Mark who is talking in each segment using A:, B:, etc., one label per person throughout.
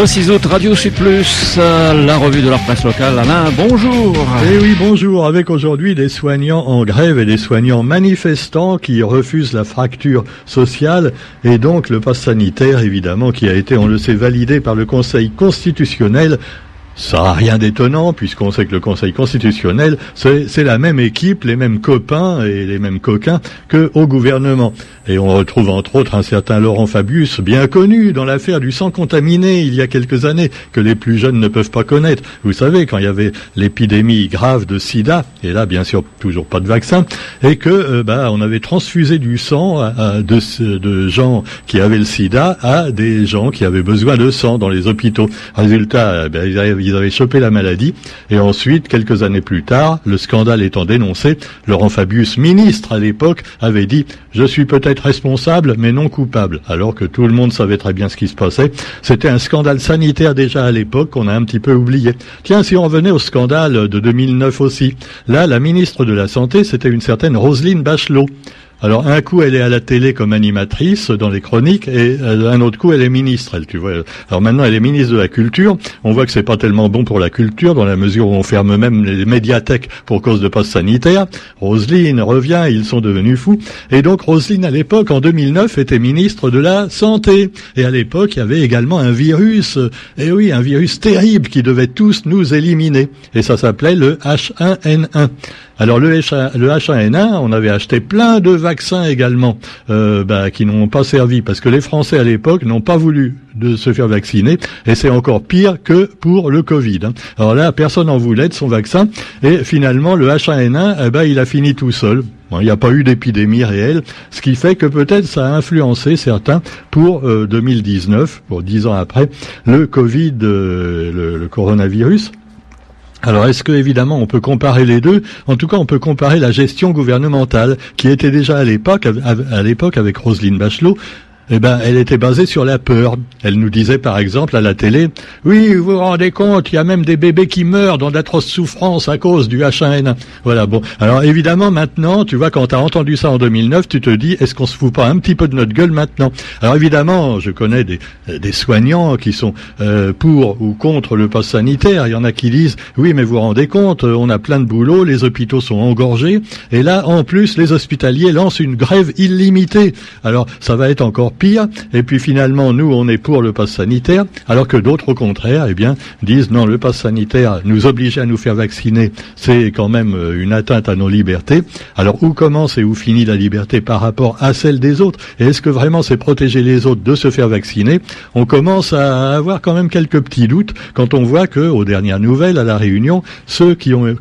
A: Le 6 août, Radio Plus, euh, la revue de la presse locale. Alain, bonjour.
B: Eh oui, bonjour. Avec aujourd'hui des soignants en grève et des soignants manifestants qui refusent la fracture sociale et donc le pass sanitaire, évidemment, qui a été, on le sait, validé par le Conseil constitutionnel ça n'a rien d'étonnant, puisqu'on sait que le Conseil constitutionnel, c'est la même équipe, les mêmes copains et les mêmes coquins que au gouvernement. Et on retrouve entre autres un certain Laurent Fabius, bien connu dans l'affaire du sang contaminé il y a quelques années, que les plus jeunes ne peuvent pas connaître. Vous savez, quand il y avait l'épidémie grave de sida, et là bien sûr toujours pas de vaccin, et que euh, bah, on avait transfusé du sang de, de gens qui avaient le sida à des gens qui avaient besoin de sang dans les hôpitaux. Résultat, bah, ils avaient ils avaient chopé la maladie. Et ensuite, quelques années plus tard, le scandale étant dénoncé, Laurent Fabius, ministre à l'époque, avait dit « Je suis peut-être responsable, mais non coupable », alors que tout le monde savait très bien ce qui se passait. C'était un scandale sanitaire déjà à l'époque qu'on a un petit peu oublié. Tiens, si on revenait au scandale de 2009 aussi, là, la ministre de la Santé, c'était une certaine Roselyne Bachelot. Alors un coup elle est à la télé comme animatrice dans les chroniques et euh, un autre coup elle est ministre. Elle, tu vois. Alors maintenant elle est ministre de la culture. On voit que c'est pas tellement bon pour la culture dans la mesure où on ferme même les médiathèques pour cause de passe sanitaire. Roselyne revient, ils sont devenus fous. Et donc Roselyne à l'époque en 2009 était ministre de la santé. Et à l'époque il y avait également un virus. Et oui, un virus terrible qui devait tous nous éliminer. Et ça s'appelait le H1N1. Alors le, H1N1, on avait acheté plein de vaccins également euh, bah, qui n'ont pas servi parce que les Français à l'époque n'ont pas voulu de se faire vacciner et c'est encore pire que pour le Covid. Hein. Alors là, personne n'en voulait de son vaccin et finalement le H1N1, eh ben, il a fini tout seul. il n'y a pas eu d'épidémie réelle, ce qui fait que peut-être ça a influencé certains pour 2019, euh, pour dix ans après, le Covid, euh, le coronavirus. Alors est-ce que évidemment on peut comparer les deux? En tout cas, on peut comparer la gestion gouvernementale qui était déjà à l'époque à l'époque avec Roselyne Bachelot eh ben, elle était basée sur la peur. Elle nous disait, par exemple, à la télé, oui, vous vous rendez compte, il y a même des bébés qui meurent dans d'atroces souffrances à cause du H1N1. Voilà, bon. Alors, évidemment, maintenant, tu vois, quand tu entendu ça en 2009, tu te dis, est-ce qu'on se fout pas un petit peu de notre gueule maintenant? Alors, évidemment, je connais des, des soignants qui sont euh, pour ou contre le pass sanitaire. Il y en a qui disent, oui, mais vous vous rendez compte, on a plein de boulot, les hôpitaux sont engorgés, et là, en plus, les hospitaliers lancent une grève illimitée. Alors, ça va être encore pire. Et puis finalement, nous, on est pour le pass sanitaire, alors que d'autres, au contraire, eh bien, disent non, le pass sanitaire nous oblige à nous faire vacciner, c'est quand même euh, une atteinte à nos libertés. Alors où commence et où finit la liberté par rapport à celle des autres? Et est-ce que vraiment c'est protéger les autres de se faire vacciner? On commence à avoir quand même quelques petits doutes quand on voit que, aux dernières nouvelles, à la Réunion, ceux qui ont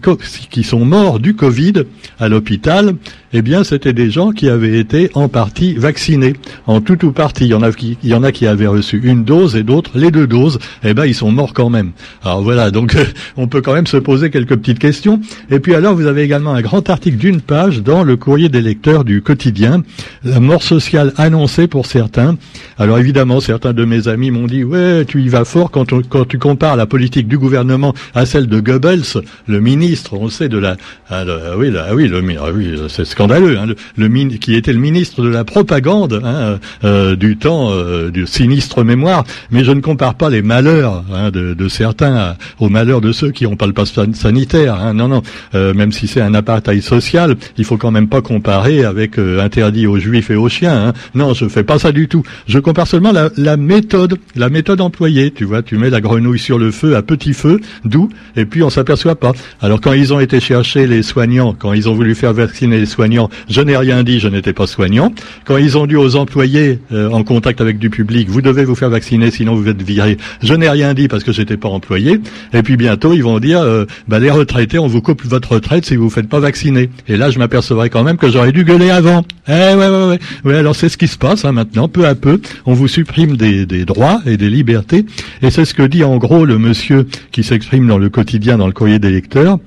B: qui sont morts du Covid à l'hôpital, eh bien, c'était des gens qui avaient été en partie vaccinés, en tout ou partie. Il y en a qui, avaient reçu une dose et d'autres les deux doses. Eh ben, ils sont morts quand même. Alors voilà, donc on peut quand même se poser quelques petites questions. Et puis alors, vous avez également un grand article d'une page dans le courrier des lecteurs du quotidien, la mort sociale annoncée pour certains. Alors évidemment, certains de mes amis m'ont dit, ouais, tu y vas fort quand, tu compares la politique du gouvernement à celle de Goebbels, le ministre, on sait de la, ah, oui, ah oui, le, ah oui, c'est scandaleux, hein, le, qui était le ministre de la propagande hein, euh, du temps euh, du sinistre mémoire. Mais je ne compare pas les malheurs hein, de, de, certains aux malheurs de ceux qui n'ont pas le passe sanitaire. Hein. Non, non. Euh, même si c'est un apartheid social, il faut quand même pas comparer avec interdit aux juifs et aux chiens. Hein. Non, je fais pas ça du tout. Je compare seulement la, la, méthode, la méthode employée. Tu vois, tu mets la grenouille sur le feu à petit feu, doux, et puis on s'aperçoit pas. Alors quand ils ont été chercher les soignants, quand ils ont voulu faire vacciner les soignants je n'ai rien dit, je n'étais pas soignant. Quand ils ont dit aux employés euh, en contact avec du public, vous devez vous faire vacciner, sinon vous êtes viré, je n'ai rien dit parce que j'étais pas employé. Et puis bientôt, ils vont dire, euh, bah, les retraités, on vous coupe votre retraite si vous vous faites pas vacciner. Et là, je m'apercevrai quand même que j'aurais dû gueuler avant. Eh ouais, ouais, ouais. alors c'est ce qui se passe hein, maintenant, peu à peu, on vous supprime des droits et des libertés. Et c'est ce que dit en gros le monsieur qui s'exprime dans le quotidien, dans le courrier des lecteurs.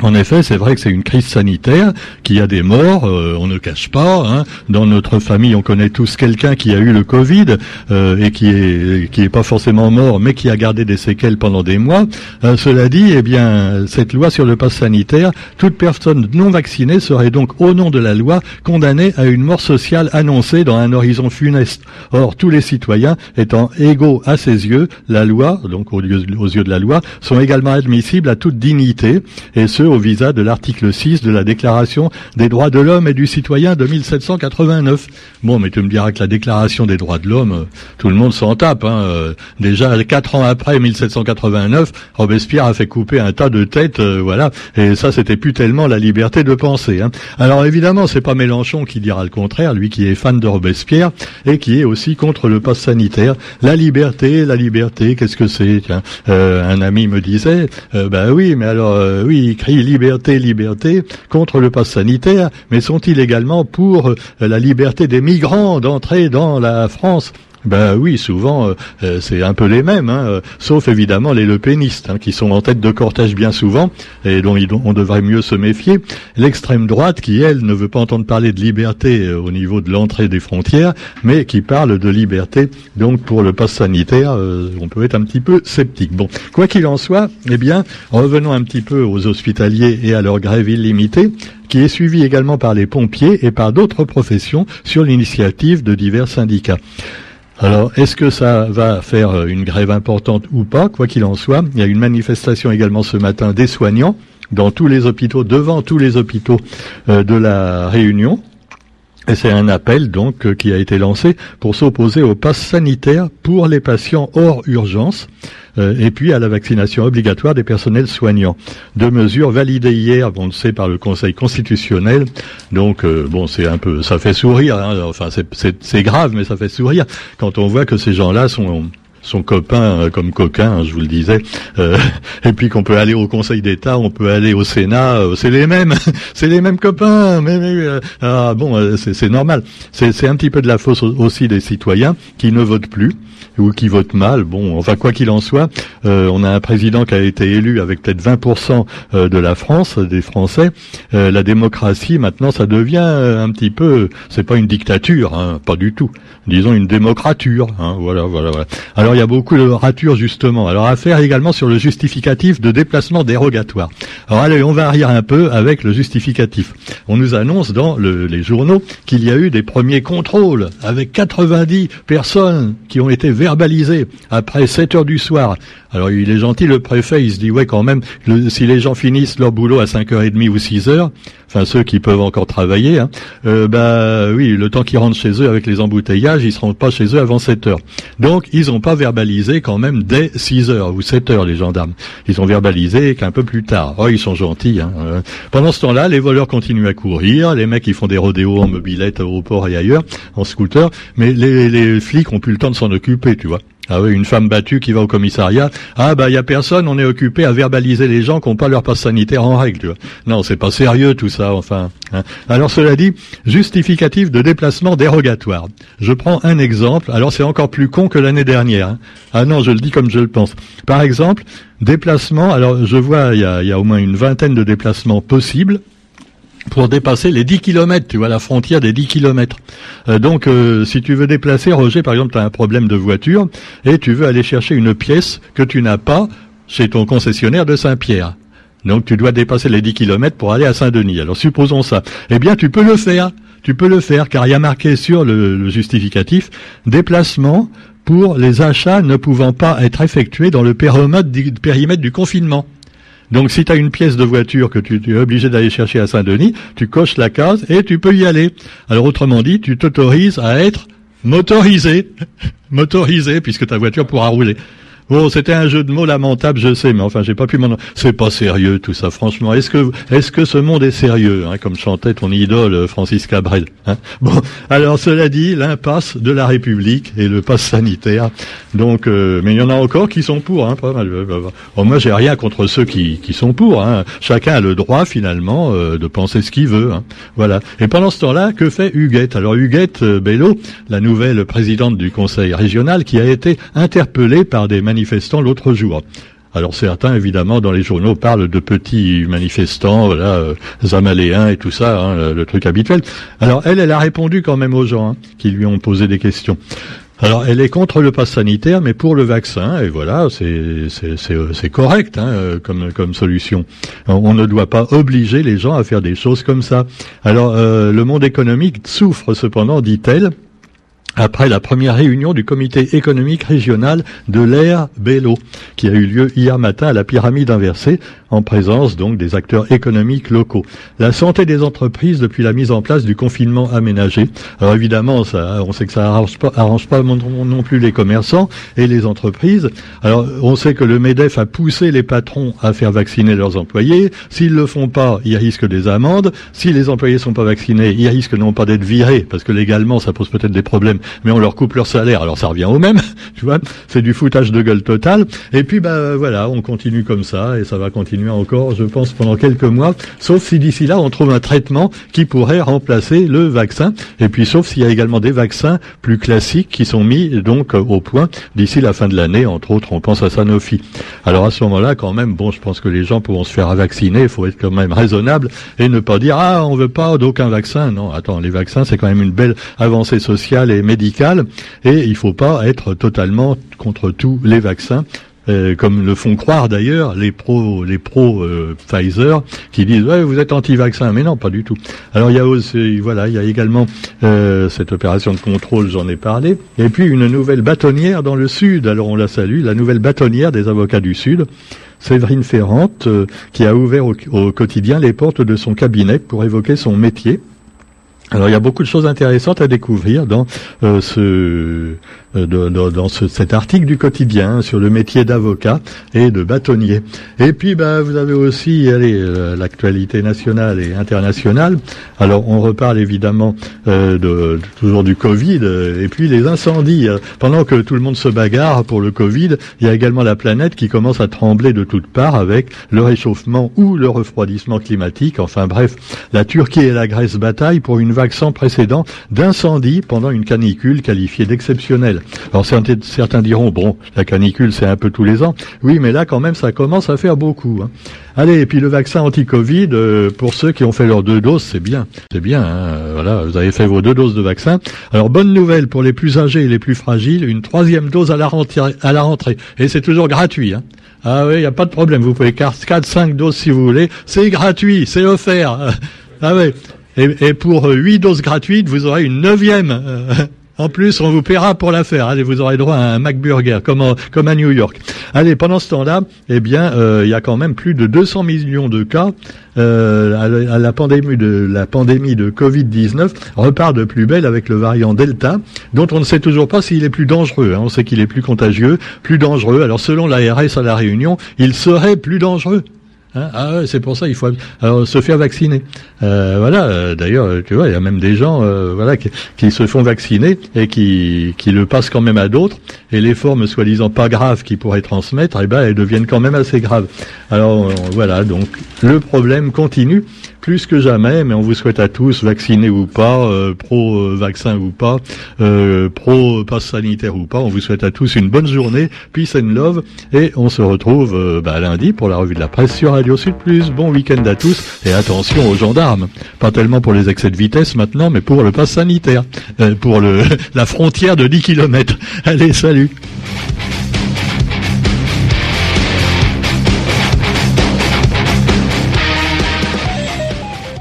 B: En effet, c'est vrai que c'est une crise sanitaire, qu'il y a des morts, euh, on ne cache pas. Hein. Dans notre famille, on connaît tous quelqu'un qui a eu le Covid euh, et qui est qui est pas forcément mort, mais qui a gardé des séquelles pendant des mois. Euh, cela dit, eh bien, cette loi sur le pass sanitaire, toute personne non vaccinée serait donc, au nom de la loi, condamnée à une mort sociale annoncée dans un horizon funeste. Or, tous les citoyens étant égaux à ses yeux, la loi, donc aux yeux, aux yeux de la loi, sont également admissibles à toute dignité, et ce au visa de l'article 6 de la Déclaration des droits de l'homme et du citoyen de 1789. Bon, mais tu me diras que la Déclaration des droits de l'homme, euh, tout le monde s'en tape. Hein. Euh, déjà, quatre ans après 1789, Robespierre a fait couper un tas de têtes, euh, voilà, et ça, c'était plus tellement la liberté de penser. Hein. Alors évidemment, c'est pas Mélenchon qui dira le contraire, lui qui est fan de Robespierre et qui est aussi contre le pass sanitaire. La liberté, la liberté, qu'est-ce que c'est? Un ami me disait, ben oui, mais alors, oui, il liberté, liberté contre le pass sanitaire, mais sont-ils également pour la liberté des migrants d'entrer dans la France? Ben oui, souvent euh, euh, c'est un peu les mêmes, hein, euh, sauf évidemment les lepénistes hein, qui sont en tête de cortège bien souvent et dont on devrait mieux se méfier. L'extrême droite qui elle ne veut pas entendre parler de liberté au niveau de l'entrée des frontières, mais qui parle de liberté. Donc pour le pass sanitaire, on peut être un petit peu sceptique. Bon, quoi qu'il en soit, eh bien revenons un petit peu aux hospitaliers et à leur grève illimitée qui est suivie également par les pompiers et par d'autres professions sur l'initiative de divers syndicats. Alors, est-ce que ça va faire euh, une grève importante ou pas Quoi qu'il en soit, il y a une manifestation également ce matin des soignants dans tous les hôpitaux, devant tous les hôpitaux euh, de la Réunion. C'est un appel donc euh, qui a été lancé pour s'opposer au pass sanitaire pour les patients hors urgence. Euh, et puis à la vaccination obligatoire des personnels soignants. Deux mesures validées hier, on le par le Conseil constitutionnel. Donc euh, bon, c'est un peu, ça fait sourire. Hein. Enfin, c'est grave, mais ça fait sourire quand on voit que ces gens-là sont son copain euh, comme coquin, hein, je vous le disais. Euh, et puis qu'on peut aller au Conseil d'État, on peut aller au Sénat, euh, c'est les mêmes, c'est les mêmes copains. Mais, mais ah, bon, c'est normal. C'est un petit peu de la faute aussi des citoyens qui ne votent plus ou qui votent mal. Bon, enfin quoi qu'il en soit, on a un président qui a été élu avec peut-être 20% de la France, des Français. la démocratie maintenant, ça devient un petit peu, c'est pas une dictature, hein, pas du tout. Disons une démocrature. Hein, voilà, voilà, voilà. Alors il y a beaucoup de ratures justement. Alors à faire également sur le justificatif de déplacement dérogatoire. Alors allez, on va arrière un peu avec le justificatif. On nous annonce dans les journaux qu'il y a eu des premiers contrôles avec 90 personnes qui ont été verbalisées après 7 heures du soir. Alors il est gentil le préfet, il se dit ouais quand même, si les gens finissent leur boulot à 5h30 ou 6h, enfin ceux qui peuvent encore travailler, hein, euh, bah oui, le temps qu'ils rentrent chez eux avec les embouteillages, ils seront pas chez eux avant 7h. Donc ils n'ont pas verbalisé quand même dès 6h ou 7h les gendarmes. Ils ont verbalisé qu'un peu plus tard. Oh, ils sont gentils. Hein. Euh, pendant ce temps-là, les voleurs continuent à courir, les mecs ils font des rodéos en mobilette au port et ailleurs, en scooter, mais les, les flics ont plus le temps de s'en occuper, tu vois. Ah oui, une femme battue qui va au commissariat. Ah bah il y a personne, on est occupé à verbaliser les gens qui n'ont pas leur passe sanitaire en règle. Tu vois. Non, c'est pas sérieux tout ça, enfin. Hein. Alors cela dit, justificatif de déplacement dérogatoire. Je prends un exemple. Alors c'est encore plus con que l'année dernière. Hein. Ah non, je le dis comme je le pense. Par exemple, déplacement. Alors je vois, il y a, y a au moins une vingtaine de déplacements possibles pour dépasser les 10 km, tu vois, la frontière des 10 km. Euh, donc, euh, si tu veux déplacer, Roger, par exemple, tu as un problème de voiture et tu veux aller chercher une pièce que tu n'as pas chez ton concessionnaire de Saint-Pierre. Donc, tu dois dépasser les 10 km pour aller à Saint-Denis. Alors, supposons ça. Eh bien, tu peux le faire. Tu peux le faire, car il y a marqué sur le, le justificatif déplacement pour les achats ne pouvant pas être effectués dans le périmètre du confinement. Donc si tu as une pièce de voiture que tu, es obligé d'aller chercher à Saint-Denis, tu coches la case et tu peux y aller. Alors autrement dit, tu t'autorises à être motorisé. motorisé puisque ta voiture pourra rouler. Bon, c'était un jeu de mots lamentable, je sais, mais enfin, j'ai pas pu m'en. C'est pas sérieux tout ça, franchement. Est-ce que est-ce que ce monde est sérieux, hein, comme chantait ton idole euh, Francis Cabrel hein? Bon, alors cela dit, l'impasse de la République et le pass sanitaire. Donc, euh, mais il y en a encore qui sont pour, hein, pas mal. Bon, moi, j'ai rien contre ceux qui, qui sont pour. Hein. Chacun a le droit finalement euh, de penser ce qu'il veut. Hein. Voilà. Et pendant ce temps-là, que fait Huguette? Alors Huguette Bello, la nouvelle présidente du Conseil régional, qui a été interpellée par des manifestants l'autre jour. Alors certains, évidemment, dans les journaux parlent de petits manifestants, voilà, euh, zamaléens et tout ça, hein, le, truc habituel. Alors elle, elle a répondu quand même aux gens hein, qui lui ont posé des questions. Alors, elle est contre le pass sanitaire, mais pour le vaccin, et voilà, c'est correct hein, comme, comme solution. On ne doit pas obliger les gens à faire des choses comme ça. Alors, euh, le monde économique souffre cependant, dit-elle, après la première réunion du comité économique régional de l'air Bello, qui a eu lieu hier matin à la pyramide inversée, en présence donc des acteurs économiques locaux. La santé des entreprises depuis la mise en place du confinement aménagé. Alors évidemment, ça, on sait que ça arrange pas, arrange pas non plus les commerçants et les entreprises. Alors on sait que le Medef a poussé les patrons à faire vacciner leurs employés. S'ils le font pas, ils risquent des amendes. Si les employés sont pas vaccinés, ils risquent non pas d'être virés, parce que légalement ça pose peut-être des problèmes mais on leur coupe leur salaire, alors ça revient au même, tu vois, c'est du foutage de gueule total. Et puis, bah voilà, on continue comme ça, et ça va continuer encore, je pense, pendant quelques mois, sauf si d'ici là, on trouve un traitement qui pourrait remplacer le vaccin, et puis sauf s'il y a également des vaccins plus classiques qui sont mis donc au point d'ici la fin de l'année, entre autres, on pense à Sanofi. Alors à ce moment-là, quand même, bon, je pense que les gens pourront se faire vacciner, il faut être quand même raisonnable et ne pas dire, ah, on veut pas d'aucun vaccin. Non, attends, les vaccins, c'est quand même une belle avancée sociale et médicale, et il faut pas être totalement contre tous les vaccins. Euh, comme le font croire d'ailleurs les pros, les pros euh, Pfizer, qui disent ouais, vous êtes anti-vaccin, mais non, pas du tout. Alors il y a aussi, voilà, il y a également euh, cette opération de contrôle, j'en ai parlé, et puis une nouvelle bâtonnière dans le sud. Alors on la salue, la nouvelle bâtonnière des avocats du sud. Séverine Ferrante, qui a ouvert au quotidien les portes de son cabinet pour évoquer son métier, alors il y a beaucoup de choses intéressantes à découvrir dans euh, ce euh, dans, cet article du quotidien sur le métier d'avocat et de bâtonnier. Et puis bah vous avez aussi allez euh, l'actualité nationale et internationale. Alors on reparle évidemment de, toujours du Covid et puis les incendies. Pendant que tout le monde se bagarre pour le Covid, il y a également la planète qui commence à trembler de toutes parts avec le réchauffement ou le refroidissement climatique. Enfin bref, la Turquie et la Grèce bataillent pour une sans précédent d'incendie pendant une canicule qualifiée d'exceptionnelle. Alors certains diront, bon, la canicule c'est un peu tous les ans. Oui, mais là quand même ça commence à faire beaucoup. Hein. Allez, et puis le vaccin anti-Covid, euh, pour ceux qui ont fait leurs deux doses, c'est bien. C'est bien, hein. voilà, vous avez fait vos deux doses de vaccin. Alors bonne nouvelle pour les plus âgés et les plus fragiles, une troisième dose à la rentrée. Et c'est toujours gratuit. Hein. Ah oui, il n'y a pas de problème. Vous pouvez 4, 5 doses si vous voulez. C'est gratuit, c'est offert. Ah oui. Et, pour huit doses gratuites, vous aurez une neuvième. Euh, en plus, on vous paiera pour la faire. Allez, vous aurez droit à un McBurger, comme, comme à New York. Allez, pendant ce temps-là, eh bien, euh, il y a quand même plus de 200 millions de cas. Euh, à, la pandémie de la pandémie de Covid-19 repart de plus belle avec le variant Delta, dont on ne sait toujours pas s'il est plus dangereux. Hein. On sait qu'il est plus contagieux, plus dangereux. Alors, selon l'ARS à la Réunion, il serait plus dangereux. Hein? Ah ouais, c'est pour ça il faut alors, se faire vacciner. Euh, voilà. Euh, d'ailleurs, tu vois, il y a même des gens, euh, voilà, qui, qui, se font vacciner et qui, qui le passent quand même à d'autres. Et les formes soi-disant pas graves qu'ils pourraient transmettre, eh ben, elles deviennent quand même assez graves. Alors voilà. Donc le problème continue plus que jamais, mais on vous souhaite à tous, vaccinés ou pas, euh, pro-vaccin ou pas, euh, pro-pass sanitaire ou pas, on vous souhaite à tous une bonne journée, peace and love, et on se retrouve euh, bah, lundi pour la revue de la presse sur Radio Sud Plus. Bon week-end à tous, et attention aux gendarmes. Pas tellement pour les excès de vitesse maintenant, mais pour le pass sanitaire, pour le, la frontière de 10 km. Allez, salut